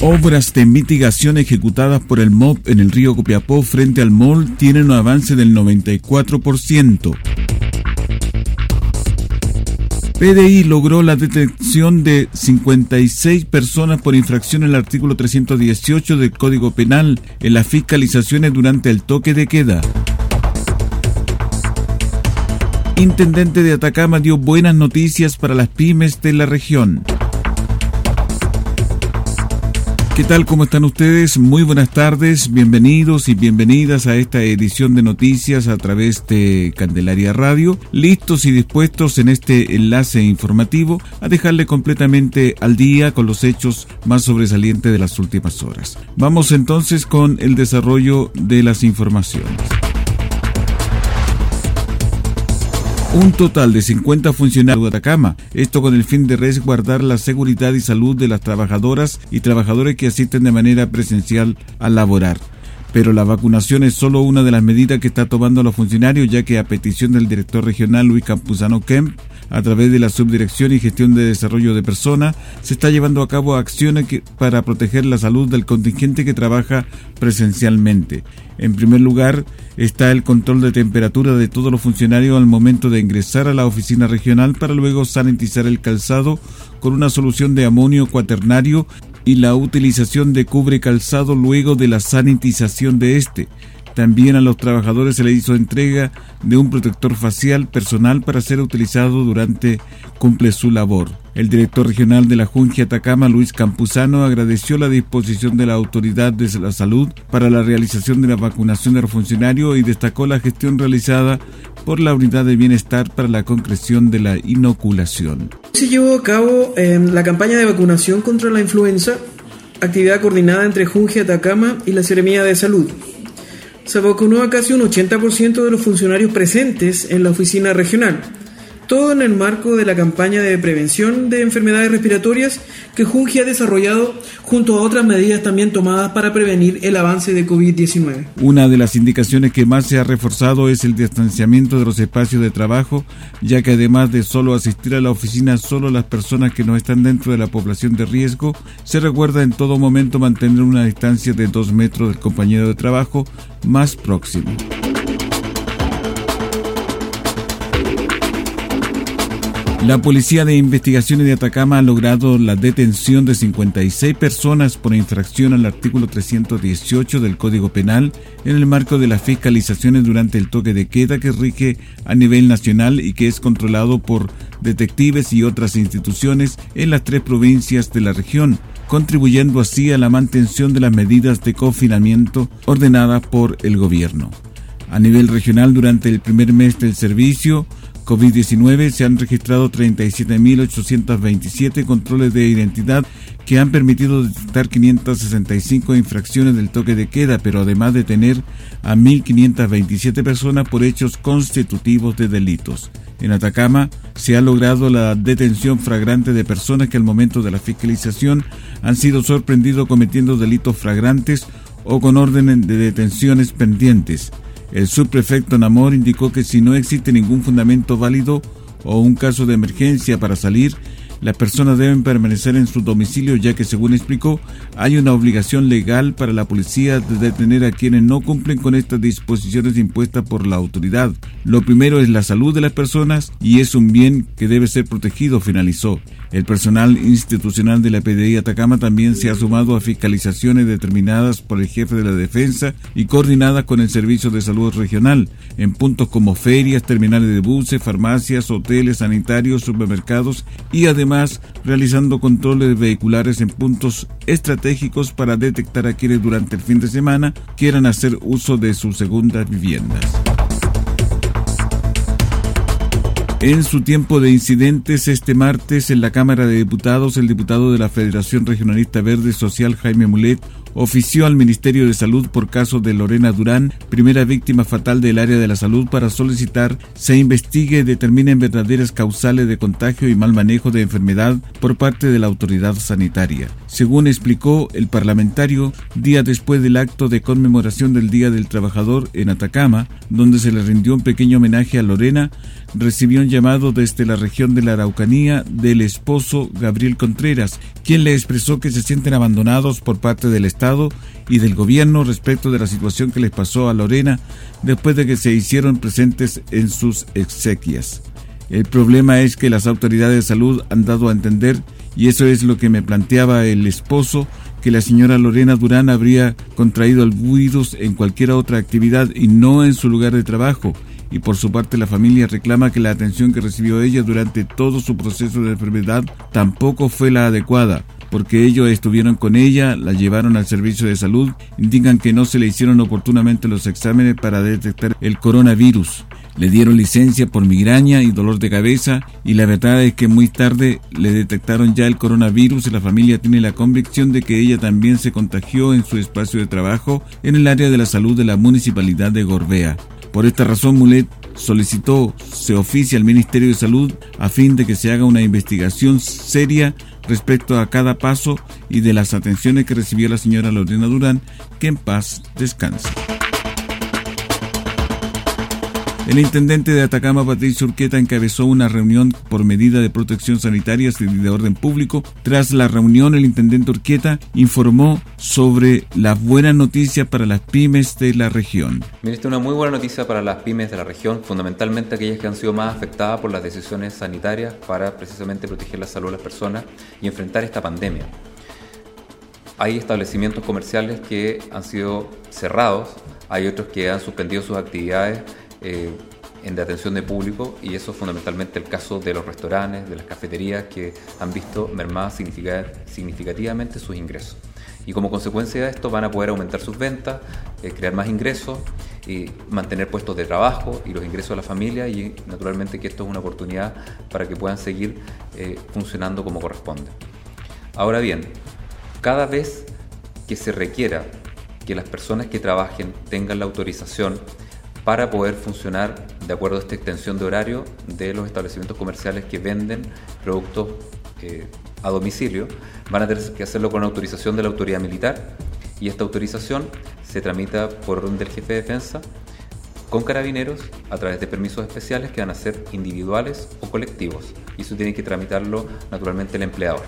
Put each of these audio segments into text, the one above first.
Obras de mitigación ejecutadas por el MOB en el río Copiapó frente al MOL tienen un avance del 94%. PDI logró la detención de 56 personas por infracción al artículo 318 del Código Penal en las fiscalizaciones durante el toque de queda. Intendente de Atacama dio buenas noticias para las pymes de la región. ¿Qué tal? ¿Cómo están ustedes? Muy buenas tardes, bienvenidos y bienvenidas a esta edición de noticias a través de Candelaria Radio, listos y dispuestos en este enlace informativo a dejarle completamente al día con los hechos más sobresalientes de las últimas horas. Vamos entonces con el desarrollo de las informaciones. Un total de 50 funcionarios de Atacama, esto con el fin de resguardar la seguridad y salud de las trabajadoras y trabajadores que asisten de manera presencial a laborar. Pero la vacunación es solo una de las medidas que está tomando los funcionarios, ya que a petición del director regional Luis Campuzano Kemp, a través de la Subdirección y Gestión de Desarrollo de Personas, se está llevando a cabo acciones para proteger la salud del contingente que trabaja presencialmente. En primer lugar, está el control de temperatura de todos los funcionarios al momento de ingresar a la oficina regional para luego sanitizar el calzado con una solución de amonio cuaternario y la utilización de cubre calzado luego de la sanitización de este. También a los trabajadores se le hizo entrega de un protector facial personal para ser utilizado durante cumple su labor. El director regional de la Junta Atacama, Luis Campuzano, agradeció la disposición de la Autoridad de la Salud para la realización de la vacunación de los funcionarios y destacó la gestión realizada por la Unidad de Bienestar para la concreción de la inoculación. Se llevó a cabo eh, la campaña de vacunación contra la influenza, actividad coordinada entre Junge Atacama y la Seremía de Salud se vacunó a casi un 80% de los funcionarios presentes en la oficina regional, todo en el marco de la campaña de prevención de enfermedades respiratorias que Junji ha desarrollado junto a otras medidas también tomadas para prevenir el avance de COVID-19. Una de las indicaciones que más se ha reforzado es el distanciamiento de los espacios de trabajo, ya que además de solo asistir a la oficina solo las personas que no están dentro de la población de riesgo, se recuerda en todo momento mantener una distancia de dos metros del compañero de trabajo más próximo. La Policía de Investigaciones de Atacama ha logrado la detención de 56 personas por infracción al artículo 318 del Código Penal en el marco de las fiscalizaciones durante el toque de queda que rige a nivel nacional y que es controlado por detectives y otras instituciones en las tres provincias de la región, contribuyendo así a la mantención de las medidas de confinamiento ordenadas por el gobierno. A nivel regional, durante el primer mes del servicio, COVID-19 se han registrado 37.827 controles de identidad que han permitido detectar 565 infracciones del toque de queda, pero además de tener a 1.527 personas por hechos constitutivos de delitos. En Atacama se ha logrado la detención fragrante de personas que al momento de la fiscalización han sido sorprendidos cometiendo delitos fragrantes o con órdenes de detenciones pendientes. El subprefecto Namor indicó que si no existe ningún fundamento válido o un caso de emergencia para salir, las personas deben permanecer en su domicilio ya que, según explicó, hay una obligación legal para la policía de detener a quienes no cumplen con estas disposiciones impuestas por la autoridad. Lo primero es la salud de las personas y es un bien que debe ser protegido, finalizó. El personal institucional de la PDI Atacama también se ha sumado a fiscalizaciones determinadas por el jefe de la defensa y coordinadas con el Servicio de Salud Regional en puntos como ferias, terminales de buses, farmacias, hoteles, sanitarios, supermercados y además realizando controles vehiculares en puntos estratégicos para detectar a quienes durante el fin de semana quieran hacer uso de sus segundas viviendas. En su tiempo de incidentes este martes en la Cámara de Diputados, el diputado de la Federación Regionalista Verde Social Jaime Mulet ofició al Ministerio de Salud por caso de Lorena Durán, primera víctima fatal del área de la salud, para solicitar se investigue y determinen verdaderas causales de contagio y mal manejo de enfermedad por parte de la autoridad sanitaria. Según explicó el parlamentario, día después del acto de conmemoración del Día del Trabajador en Atacama, donde se le rindió un pequeño homenaje a Lorena, recibió un llamado desde la región de la Araucanía del esposo Gabriel Contreras, quien le expresó que se sienten abandonados por parte del Estado y del gobierno respecto de la situación que les pasó a Lorena después de que se hicieron presentes en sus exequias. El problema es que las autoridades de salud han dado a entender, y eso es lo que me planteaba el esposo, que la señora Lorena Durán habría contraído el en cualquier otra actividad y no en su lugar de trabajo, y por su parte la familia reclama que la atención que recibió ella durante todo su proceso de enfermedad tampoco fue la adecuada, porque ellos estuvieron con ella, la llevaron al servicio de salud, indican que no se le hicieron oportunamente los exámenes para detectar el coronavirus. Le dieron licencia por migraña y dolor de cabeza y la verdad es que muy tarde le detectaron ya el coronavirus y la familia tiene la convicción de que ella también se contagió en su espacio de trabajo en el área de la salud de la municipalidad de Gorbea. Por esta razón, Mulet solicitó se oficia al Ministerio de Salud a fin de que se haga una investigación seria respecto a cada paso y de las atenciones que recibió la señora Lorena Durán, que en paz descanse. El intendente de Atacama, Patricio Urqueta, encabezó una reunión por medida de protección sanitaria y de orden público. Tras la reunión, el intendente Urqueta informó sobre las buenas noticias para las pymes de la región. Mire, esta es una muy buena noticia para las pymes de la región, fundamentalmente aquellas que han sido más afectadas por las decisiones sanitarias para precisamente proteger la salud de las personas y enfrentar esta pandemia. Hay establecimientos comerciales que han sido cerrados, hay otros que han suspendido sus actividades eh, en de atención de público y eso es fundamentalmente el caso de los restaurantes, de las cafeterías que han visto mermadas significativamente sus ingresos. Y como consecuencia de esto van a poder aumentar sus ventas, eh, crear más ingresos y mantener puestos de trabajo y los ingresos de la familia y naturalmente que esto es una oportunidad para que puedan seguir eh, funcionando como corresponde. Ahora bien, cada vez que se requiera que las personas que trabajen tengan la autorización para poder funcionar de acuerdo a esta extensión de horario de los establecimientos comerciales que venden productos eh, a domicilio. Van a tener que hacerlo con autorización de la autoridad militar y esta autorización se tramita por orden del jefe de defensa con carabineros a través de permisos especiales que van a ser individuales o colectivos y eso tiene que tramitarlo naturalmente el empleador.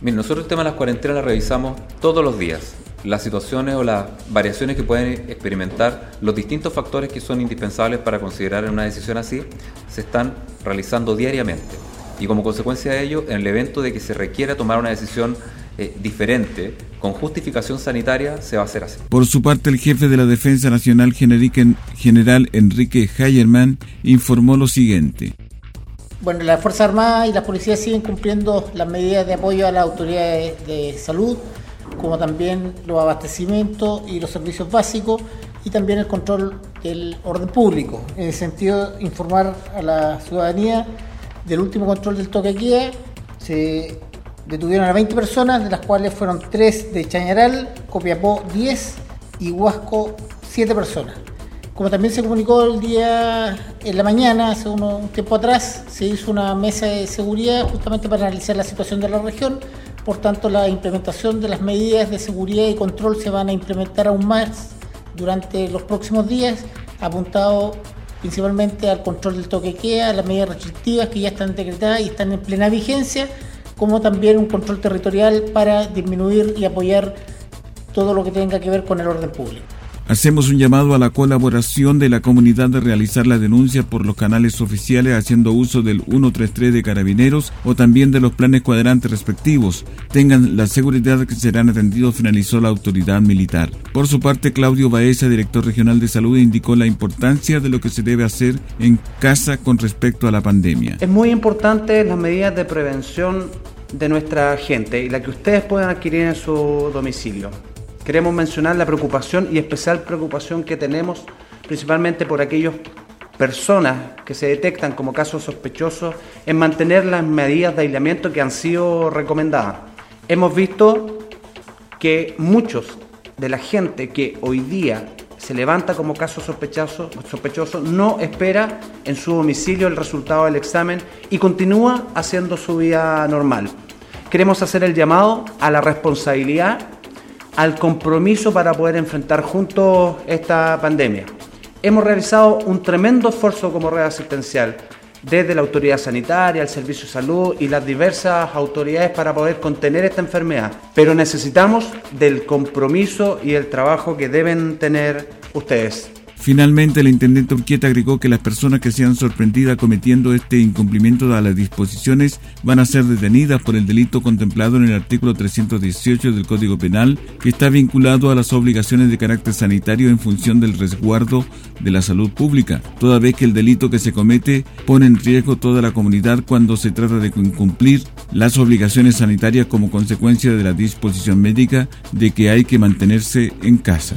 Miren, nosotros el tema de las cuarentenas la revisamos todos los días las situaciones o las variaciones que pueden experimentar, los distintos factores que son indispensables para considerar una decisión así, se están realizando diariamente. Y como consecuencia de ello, en el evento de que se requiera tomar una decisión eh, diferente, con justificación sanitaria, se va a hacer así. Por su parte, el jefe de la Defensa Nacional, general Enrique Hayerman, informó lo siguiente. Bueno, las Fuerzas Armadas y las policías siguen cumpliendo las medidas de apoyo a las autoridades de salud como también los abastecimientos y los servicios básicos y también el control del orden público. En el sentido de informar a la ciudadanía del último control del toque guía, se detuvieron a 20 personas, de las cuales fueron 3 de Chañaral, Copiapó 10 y Huasco 7 personas. Como también se comunicó el día en la mañana, hace un tiempo atrás, se hizo una mesa de seguridad justamente para analizar la situación de la región por tanto, la implementación de las medidas de seguridad y control se van a implementar aún más durante los próximos días, apuntado principalmente al control del toque queda, las medidas restrictivas que ya están decretadas y están en plena vigencia, como también un control territorial para disminuir y apoyar todo lo que tenga que ver con el orden público. Hacemos un llamado a la colaboración de la comunidad de realizar la denuncia por los canales oficiales haciendo uso del 133 de carabineros o también de los planes cuadrantes respectivos. Tengan la seguridad de que serán atendidos, finalizó la autoridad militar. Por su parte, Claudio Baeza, director regional de salud, indicó la importancia de lo que se debe hacer en casa con respecto a la pandemia. Es muy importante las medidas de prevención de nuestra gente y la que ustedes puedan adquirir en su domicilio queremos mencionar la preocupación y especial preocupación que tenemos principalmente por aquellas personas que se detectan como casos sospechosos en mantener las medidas de aislamiento que han sido recomendadas. Hemos visto que muchos de la gente que hoy día se levanta como caso sospechoso, sospechoso no espera en su domicilio el resultado del examen y continúa haciendo su vida normal. Queremos hacer el llamado a la responsabilidad al compromiso para poder enfrentar juntos esta pandemia. Hemos realizado un tremendo esfuerzo como red asistencial desde la autoridad sanitaria, el servicio de salud y las diversas autoridades para poder contener esta enfermedad. Pero necesitamos del compromiso y el trabajo que deben tener ustedes. Finalmente, el intendente Urquieta agregó que las personas que sean sorprendidas cometiendo este incumplimiento de las disposiciones van a ser detenidas por el delito contemplado en el artículo 318 del Código Penal, que está vinculado a las obligaciones de carácter sanitario en función del resguardo de la salud pública, toda vez que el delito que se comete pone en riesgo toda la comunidad cuando se trata de incumplir las obligaciones sanitarias como consecuencia de la disposición médica de que hay que mantenerse en casa.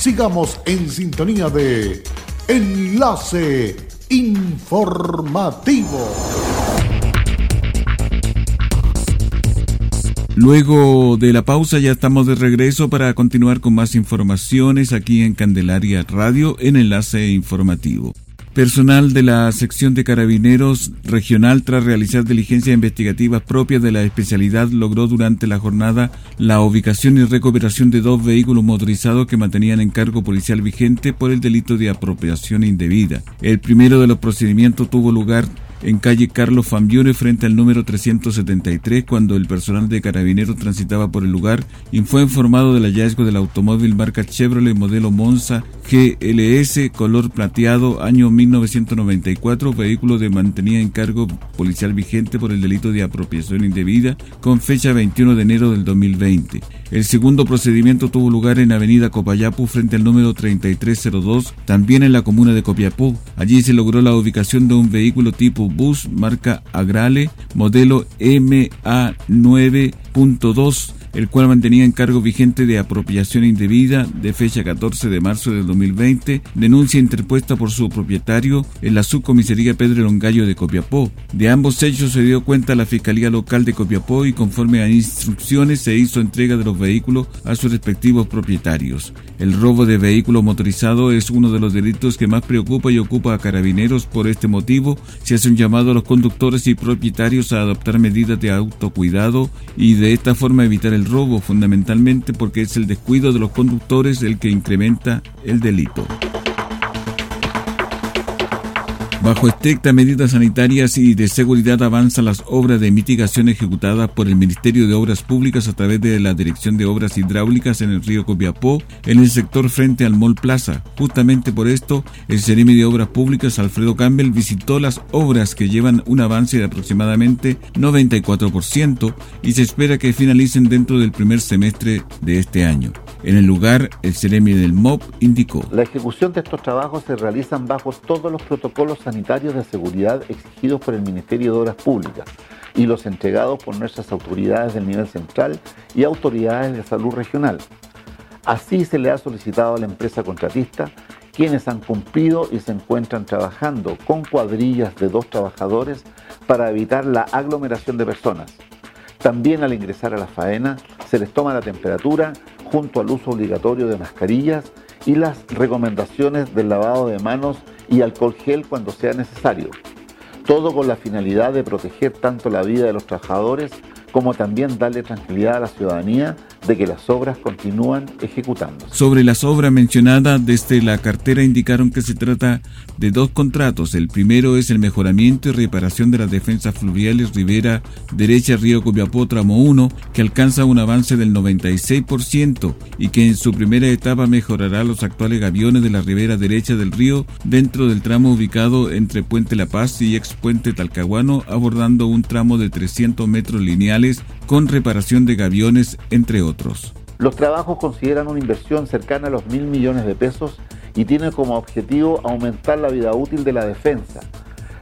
sigamos en sintonía de Enlace Informativo. Luego de la pausa ya estamos de regreso para continuar con más informaciones aquí en Candelaria Radio en Enlace Informativo. Personal de la sección de carabineros regional, tras realizar diligencias investigativas propias de la especialidad, logró durante la jornada la ubicación y recuperación de dos vehículos motorizados que mantenían encargo policial vigente por el delito de apropiación indebida. El primero de los procedimientos tuvo lugar en calle Carlos Fambione frente al número 373 cuando el personal de carabineros transitaba por el lugar y fue informado del hallazgo del automóvil marca Chevrolet modelo Monza GLS color plateado año 1994 vehículo de mantenía en cargo policial vigente por el delito de apropiación indebida con fecha 21 de enero del 2020. El segundo procedimiento tuvo lugar en avenida Copayapu frente al número 3302 también en la comuna de Copiapó. Allí se logró la ubicación de un vehículo tipo bus marca Agrale, modelo MA9.2 el cual mantenía encargo vigente de apropiación indebida de fecha 14 de marzo del 2020, denuncia interpuesta por su propietario en la subcomisaría Pedro Longallo de Copiapó. De ambos hechos se dio cuenta la Fiscalía Local de Copiapó y conforme a instrucciones se hizo entrega de los vehículos a sus respectivos propietarios. El robo de vehículo motorizado es uno de los delitos que más preocupa y ocupa a carabineros. Por este motivo, se hace un llamado a los conductores y propietarios a adoptar medidas de autocuidado y de esta forma evitar el el robo fundamentalmente porque es el descuido de los conductores el que incrementa el delito. Bajo estrictas medidas sanitarias y de seguridad avanzan las obras de mitigación ejecutadas por el Ministerio de Obras Públicas a través de la Dirección de Obras Hidráulicas en el río Copiapó, en el sector frente al Mall Plaza. Justamente por esto, el Ceremi de Obras Públicas, Alfredo Campbell, visitó las obras que llevan un avance de aproximadamente 94% y se espera que finalicen dentro del primer semestre de este año. En el lugar, el Ceremi del MOP indicó. La ejecución de estos trabajos se realizan bajo todos los protocolos sanitarios de seguridad exigidos por el Ministerio de Obras Públicas y los entregados por nuestras autoridades del nivel central y autoridades de salud regional. Así se le ha solicitado a la empresa contratista, quienes han cumplido y se encuentran trabajando con cuadrillas de dos trabajadores para evitar la aglomeración de personas. También al ingresar a la faena se les toma la temperatura junto al uso obligatorio de mascarillas y las recomendaciones del lavado de manos y alcohol gel cuando sea necesario. Todo con la finalidad de proteger tanto la vida de los trabajadores como también darle tranquilidad a la ciudadanía que las obras continúan. Sobre las obras mencionadas desde la cartera indicaron que se trata de dos contratos. El primero es el mejoramiento y reparación de las defensas fluviales Rivera Derecha Río Copiapó Tramo 1, que alcanza un avance del 96% y que en su primera etapa mejorará los actuales gaviones de la ribera derecha del río dentro del tramo ubicado entre Puente La Paz y ex Puente Talcahuano, abordando un tramo de 300 metros lineales con reparación de gaviones, entre otros. Los trabajos consideran una inversión cercana a los mil millones de pesos y tienen como objetivo aumentar la vida útil de la defensa,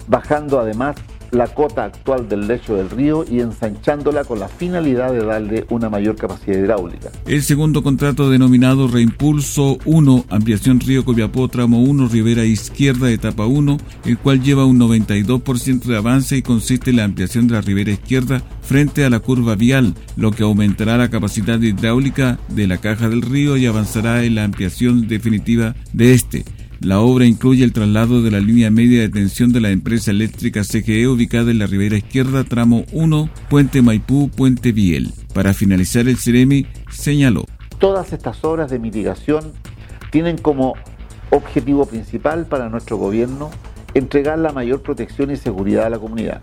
bajando además la cota actual del lecho del río y ensanchándola con la finalidad de darle una mayor capacidad hidráulica. El segundo contrato denominado Reimpulso 1, Ampliación Río Copiapó, tramo 1, Ribera Izquierda, etapa 1, el cual lleva un 92% de avance y consiste en la ampliación de la ribera izquierda frente a la curva vial, lo que aumentará la capacidad hidráulica de la caja del río y avanzará en la ampliación definitiva de este. La obra incluye el traslado de la línea media de tensión de la empresa eléctrica CGE ubicada en la ribera izquierda, tramo 1, Puente Maipú, Puente Biel. Para finalizar, el CIREMI señaló. Todas estas obras de mitigación tienen como objetivo principal para nuestro gobierno entregar la mayor protección y seguridad a la comunidad.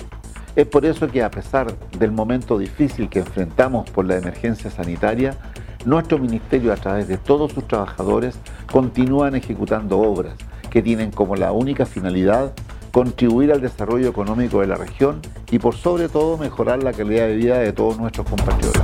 Es por eso que a pesar del momento difícil que enfrentamos por la emergencia sanitaria, nuestro ministerio a través de todos sus trabajadores continúan ejecutando obras que tienen como la única finalidad contribuir al desarrollo económico de la región y por sobre todo mejorar la calidad de vida de todos nuestros compatriotas.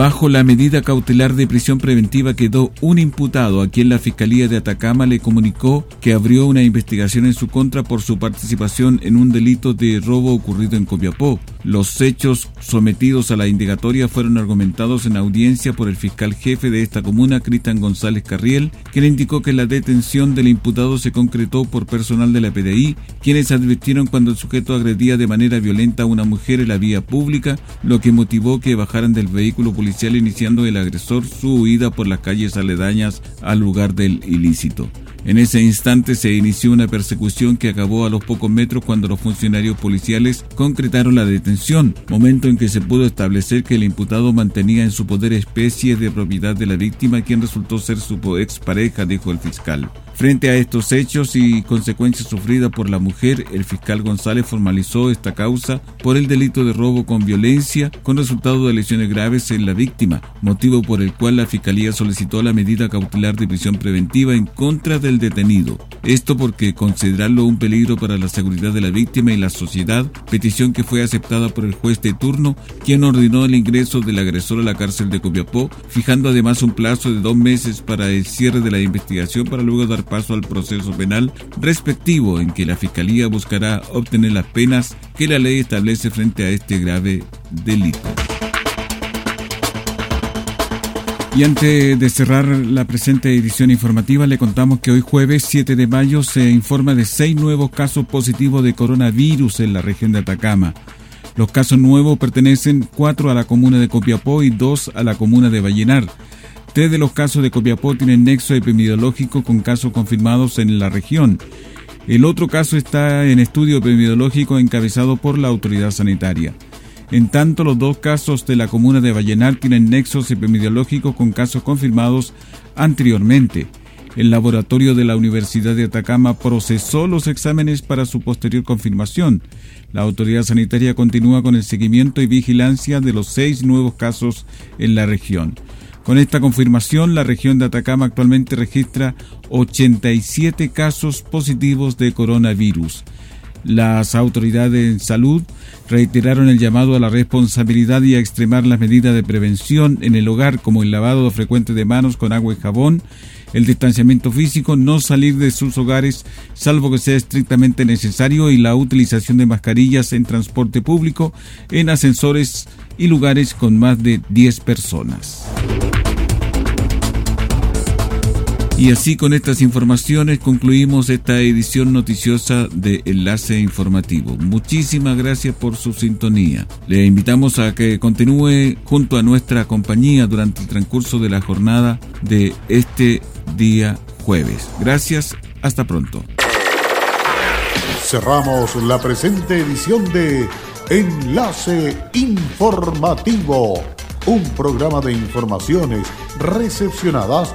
Bajo la medida cautelar de prisión preventiva quedó un imputado a quien la Fiscalía de Atacama le comunicó que abrió una investigación en su contra por su participación en un delito de robo ocurrido en Copiapó. Los hechos sometidos a la indagatoria fueron argumentados en audiencia por el fiscal jefe de esta comuna, Cristian González Carriel, quien indicó que la detención del imputado se concretó por personal de la PDI, quienes advirtieron cuando el sujeto agredía de manera violenta a una mujer en la vía pública, lo que motivó que bajaran del vehículo policial iniciando el agresor su huida por las calles aledañas al lugar del ilícito. En ese instante se inició una persecución que acabó a los pocos metros cuando los funcionarios policiales concretaron la detención, momento en que se pudo establecer que el imputado mantenía en su poder especies de propiedad de la víctima, quien resultó ser su expareja, dijo el fiscal. Frente a estos hechos y consecuencias sufridas por la mujer, el fiscal González formalizó esta causa por el delito de robo con violencia con resultado de lesiones graves en la víctima, motivo por el cual la fiscalía solicitó la medida cautelar de prisión preventiva en contra del detenido. Esto porque considerarlo un peligro para la seguridad de la víctima y la sociedad, petición que fue aceptada por el juez de turno, quien ordenó el ingreso del agresor a la cárcel de Copiapó, fijando además un plazo de dos meses para el cierre de la investigación para luego dar paso al proceso penal respectivo en que la Fiscalía buscará obtener las penas que la ley establece frente a este grave delito. Y antes de cerrar la presente edición informativa, le contamos que hoy jueves 7 de mayo se informa de seis nuevos casos positivos de coronavirus en la región de Atacama. Los casos nuevos pertenecen cuatro a la comuna de Copiapó y dos a la comuna de Vallenar. Tres de los casos de Copiapó tienen nexo epidemiológico con casos confirmados en la región. El otro caso está en estudio epidemiológico encabezado por la autoridad sanitaria. En tanto, los dos casos de la comuna de Vallenar tienen nexos epidemiológicos con casos confirmados Anteriormente, el laboratorio de la Universidad de Atacama procesó los exámenes para su posterior confirmación. La autoridad sanitaria continúa con el seguimiento y vigilancia de los seis nuevos casos en la región. Con esta confirmación, la región de Atacama actualmente registra 87 casos positivos de coronavirus. Las autoridades de salud reiteraron el llamado a la responsabilidad y a extremar las medidas de prevención en el hogar como el lavado frecuente de manos con agua y jabón, el distanciamiento físico, no salir de sus hogares salvo que sea estrictamente necesario y la utilización de mascarillas en transporte público, en ascensores y lugares con más de 10 personas. Y así con estas informaciones concluimos esta edición noticiosa de Enlace Informativo. Muchísimas gracias por su sintonía. Le invitamos a que continúe junto a nuestra compañía durante el transcurso de la jornada de este día jueves. Gracias, hasta pronto. Cerramos la presente edición de Enlace Informativo, un programa de informaciones recepcionadas